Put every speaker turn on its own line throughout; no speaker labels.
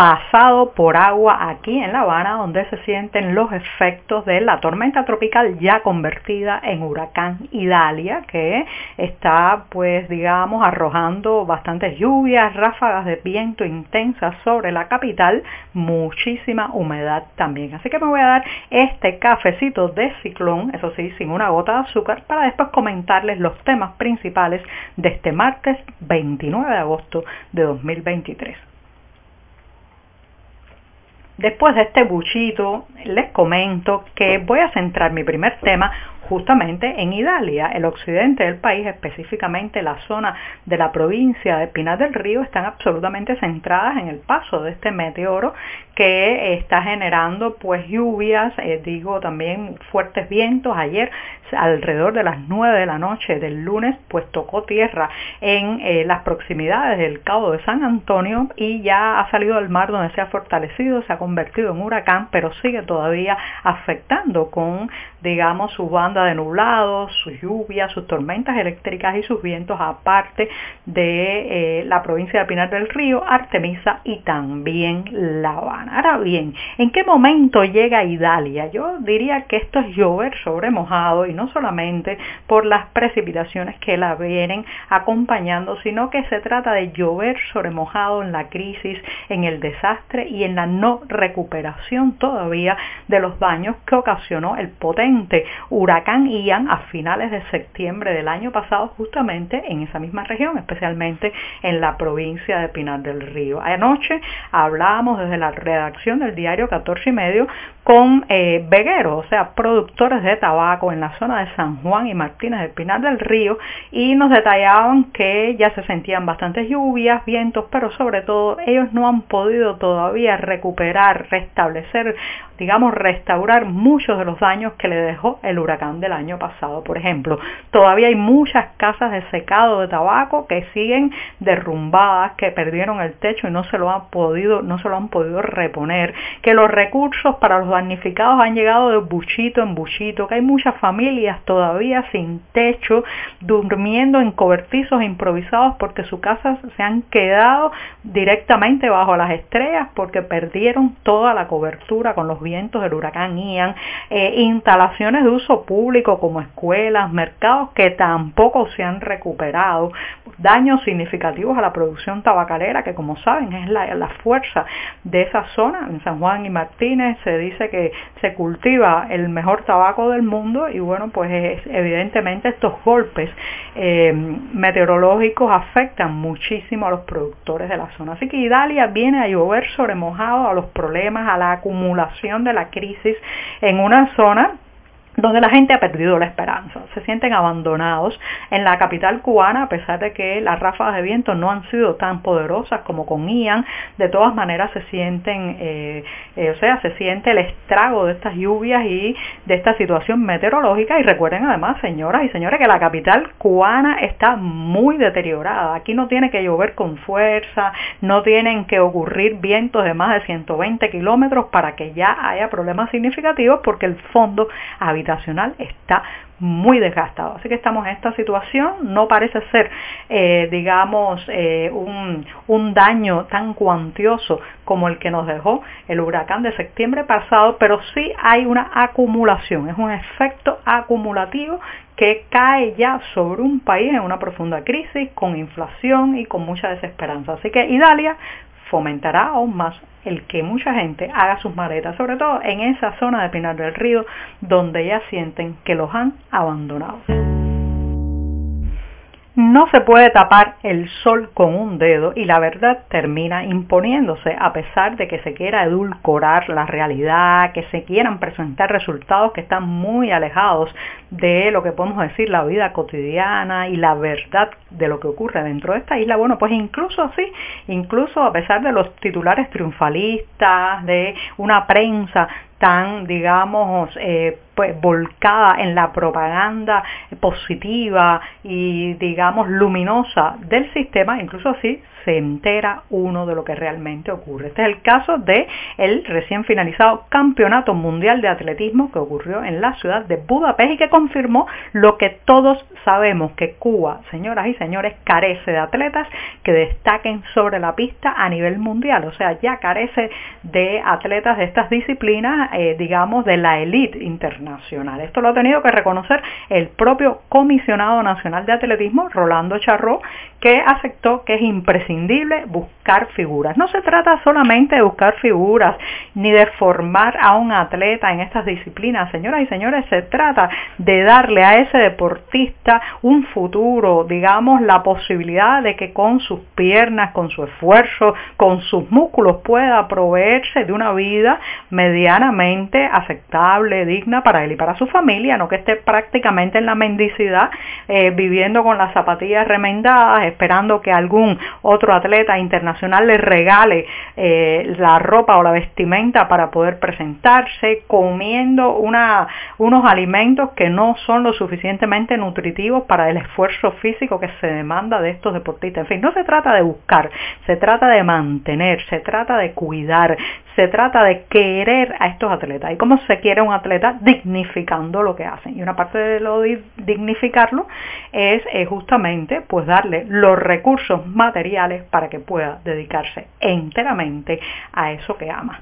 pasado por agua aquí en La Habana, donde se sienten los efectos de la tormenta tropical ya convertida en huracán Idalia, que está, pues, digamos, arrojando bastantes lluvias, ráfagas de viento intensas sobre la capital, muchísima humedad también. Así que me voy a dar este cafecito de ciclón, eso sí, sin una gota de azúcar, para después comentarles los temas principales de este martes 29 de agosto de 2023. Después de este buchito, les comento que voy a centrar mi primer tema justamente en Italia, el occidente del país, específicamente la zona de la provincia de Pinar del Río, están absolutamente centradas en el paso de este meteoro que está generando pues lluvias, eh, digo también fuertes vientos. Ayer alrededor de las 9 de la noche del lunes pues tocó tierra en eh, las proximidades del Cabo de San Antonio y ya ha salido al mar donde se ha fortalecido, se ha convertido en huracán, pero sigue todavía afectando con digamos su banda de nublados, sus lluvias, sus tormentas eléctricas y sus vientos, aparte de eh, la provincia de Pinar del Río, Artemisa y también La Habana. Ahora bien, ¿en qué momento llega Idalia? Yo diría que esto es llover sobre mojado y no solamente por las precipitaciones que la vienen acompañando, sino que se trata de llover sobre mojado en la crisis, en el desastre y en la no recuperación todavía de los daños que ocasionó el potente huracán Ian a finales de septiembre del año pasado justamente en esa misma región, especialmente en la provincia de Pinar del Río. Anoche hablábamos desde la redacción del diario 14 y medio con eh, vegueros, o sea, productores de tabaco en la zona de San Juan y Martínez de Pinar del Río y nos detallaban que ya se sentían bastantes lluvias, vientos, pero sobre todo ellos no han podido todavía recuperar, restablecer, digamos, restaurar muchos de los daños que le dejó el huracán del año pasado. Por ejemplo, todavía hay muchas casas de secado de tabaco que siguen derrumbadas, que perdieron el techo y no se lo han podido, no se lo han podido reponer, que los recursos para los damnificados han llegado de buchito en buchito, que hay muchas familias todavía sin techo, durmiendo en cobertizos improvisados porque sus casas se han quedado directamente bajo las estrellas porque perdieron toda la cobertura con los vientos del huracán Ian, eh, instalaciones de uso público como escuelas, mercados que tampoco se han recuperado, daños significativos a la producción tabacalera que como saben es la, la fuerza de esa zona. En San Juan y Martínez se dice que se cultiva el mejor tabaco del mundo y bueno pues evidentemente estos golpes eh, meteorológicos afectan muchísimo a los productores de la zona. Así que Italia viene a llover sobre mojado a los problemas, a la acumulación de la crisis en una zona donde la gente ha perdido la esperanza, se sienten abandonados en la capital cubana a pesar de que las ráfagas de viento no han sido tan poderosas como con Ian, de todas maneras se sienten, eh, eh, o sea, se siente el estrago de estas lluvias y de esta situación meteorológica. Y recuerden además, señoras y señores, que la capital cubana está muy deteriorada, aquí no tiene que llover con fuerza, no tienen que ocurrir vientos de más de 120 kilómetros para que ya haya problemas significativos porque el fondo está muy desgastado. Así que estamos en esta situación, no parece ser, eh, digamos, eh, un, un daño tan cuantioso como el que nos dejó el huracán de septiembre pasado, pero sí hay una acumulación, es un efecto acumulativo que cae ya sobre un país en una profunda crisis, con inflación y con mucha desesperanza. Así que Italia fomentará aún más el que mucha gente haga sus maletas, sobre todo en esa zona de Pinar del Río donde ya sienten que los han abandonado. No se puede tapar el sol con un dedo y la verdad termina imponiéndose a pesar de que se quiera edulcorar la realidad, que se quieran presentar resultados que están muy alejados de lo que podemos decir la vida cotidiana y la verdad de lo que ocurre dentro de esta isla. Bueno, pues incluso así, incluso a pesar de los titulares triunfalistas, de una prensa tan, digamos, eh, pues, volcada en la propaganda positiva y, digamos, luminosa del sistema, incluso así se entera uno de lo que realmente ocurre. Este es el caso de recién finalizado Campeonato Mundial de Atletismo que ocurrió en la ciudad de Budapest y que confirmó lo que todos sabemos que Cuba, señoras y señores, carece de atletas que destaquen sobre la pista a nivel mundial, o sea, ya carece de atletas de estas disciplinas, eh, digamos, de la élite internacional. Esto lo ha tenido que reconocer el propio comisionado nacional de atletismo, Rolando Charró, que aceptó que es imprescindible buscar figuras. No se trata solamente de buscar figuras ni de formar a un atleta en estas disciplinas, señoras y señores, se trata de darle a ese deportista un futuro, digamos, la posibilidad de que con sus piernas, con su esfuerzo, con sus músculos pueda proveerse de una vida medianamente aceptable, digna para él y para su familia, no que esté prácticamente en la mendicidad, eh, viviendo con las zapatillas remendadas, esperando que algún otro atleta internacional le regale eh, la ropa o la vestimenta para poder presentarse, comiendo unos alimentos que no son lo suficientemente nutritivos para el esfuerzo físico que se demanda de estos deportistas. En fin, no se trata de buscar, se trata de mantener, se trata de cuidar, se trata de querer a estos atletas. ¿Y cómo se quiere un atleta? Dignificando lo que hacen. Y una parte de lo dignificarlo es eh, justamente pues darle los recursos materiales para que pueda dedicarse enteramente a eso que ama.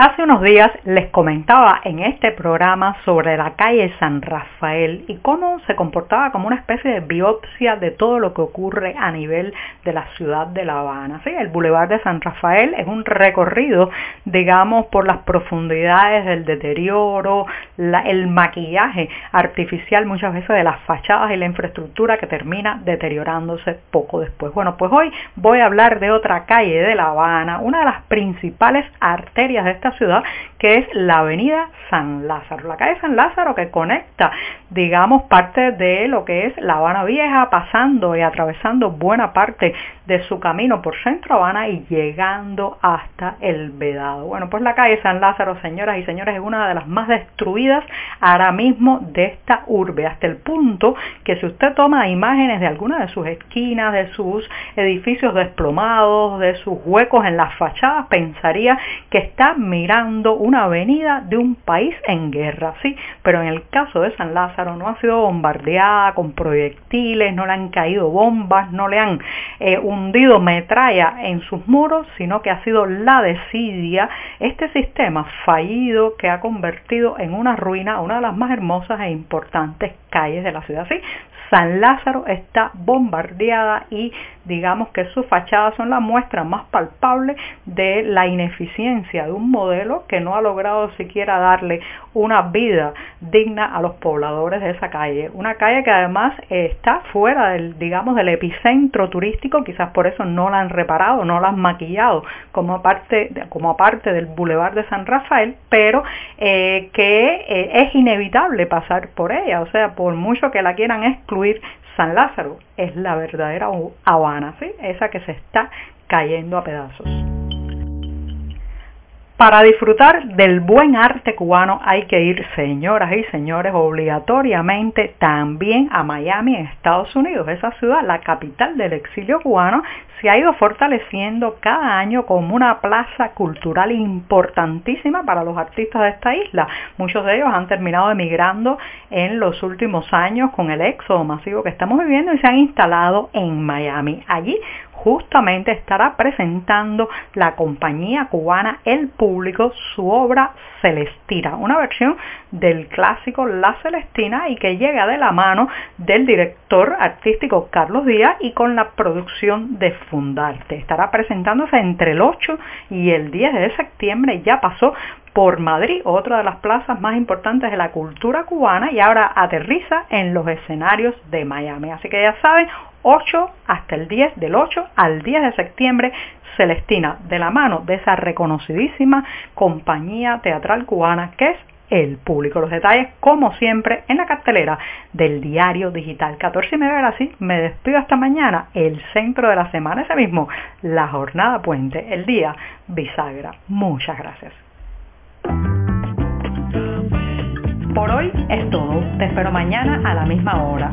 Hace unos días les comentaba en este programa sobre la calle San Rafael y cómo se comportaba como una especie de biopsia de todo lo que ocurre a nivel de la ciudad de La Habana. ¿sí? El Boulevard de San Rafael es un recorrido, digamos, por las profundidades del deterioro, el maquillaje artificial muchas veces de las fachadas y la infraestructura que termina deteriorándose poco después. Bueno, pues hoy voy a hablar de otra calle de La Habana, una de las principales arterias de esta ciudad, que es la avenida San Lázaro. La calle San Lázaro que conecta, digamos, parte de lo que es La Habana Vieja, pasando y atravesando buena parte de su camino por Centro Habana y llegando hasta el Vedado. Bueno, pues la calle San Lázaro, señoras y señores, es una de las más destruidas ahora mismo de esta urbe, hasta el punto que si usted toma imágenes de alguna de sus esquinas, de sus edificios desplomados, de sus huecos en las fachadas, pensaría que está mirando una avenida de un país en guerra, sí, pero en el caso de San Lázaro no ha sido bombardeada con proyectiles, no le han caído bombas, no le han eh, hundido metralla en sus muros, sino que ha sido la desidia, este sistema fallido que ha convertido en una ruina una de las más hermosas e importantes calles de la ciudad. San Lázaro está bombardeada y digamos que sus fachadas son la muestra más palpable de la ineficiencia de un modelo que no ha logrado siquiera darle una vida digna a los pobladores de esa calle. Una calle que además está fuera del, digamos, del epicentro turístico, quizás por eso no la han reparado, no la han maquillado como parte, como del Boulevard de San Rafael, pero eh, que eh, es inevitable pasar por ella, o sea, por mucho que la quieran excluir, San Lázaro es la verdadera Habana, ¿sí? esa que se está cayendo a pedazos. Para disfrutar del buen arte cubano hay que ir, señoras y señores, obligatoriamente también a Miami, Estados Unidos. Esa ciudad, la capital del exilio cubano, se ha ido fortaleciendo cada año como una plaza cultural importantísima para los artistas de esta isla. Muchos de ellos han terminado emigrando en los últimos años con el éxodo masivo que estamos viviendo y se han instalado en Miami. Allí justamente estará presentando la compañía cubana El Público su obra Celestina, una versión del clásico La Celestina y que llega de la mano del director artístico Carlos Díaz y con la producción de Fundarte. Estará presentándose entre el 8 y el 10 de septiembre, ya pasó por Madrid, otra de las plazas más importantes de la cultura cubana y ahora aterriza en los escenarios de Miami. Así que ya saben, 8 hasta el 10, del 8 al 10 de septiembre, Celestina, de la mano de esa reconocidísima compañía teatral cubana que es el público. Los detalles, como siempre, en la cartelera del diario digital. 14 y media así, me despido hasta mañana, el centro de la semana, ese mismo, la jornada puente, el día bisagra. Muchas gracias. Por hoy es todo. Te espero mañana a la misma hora.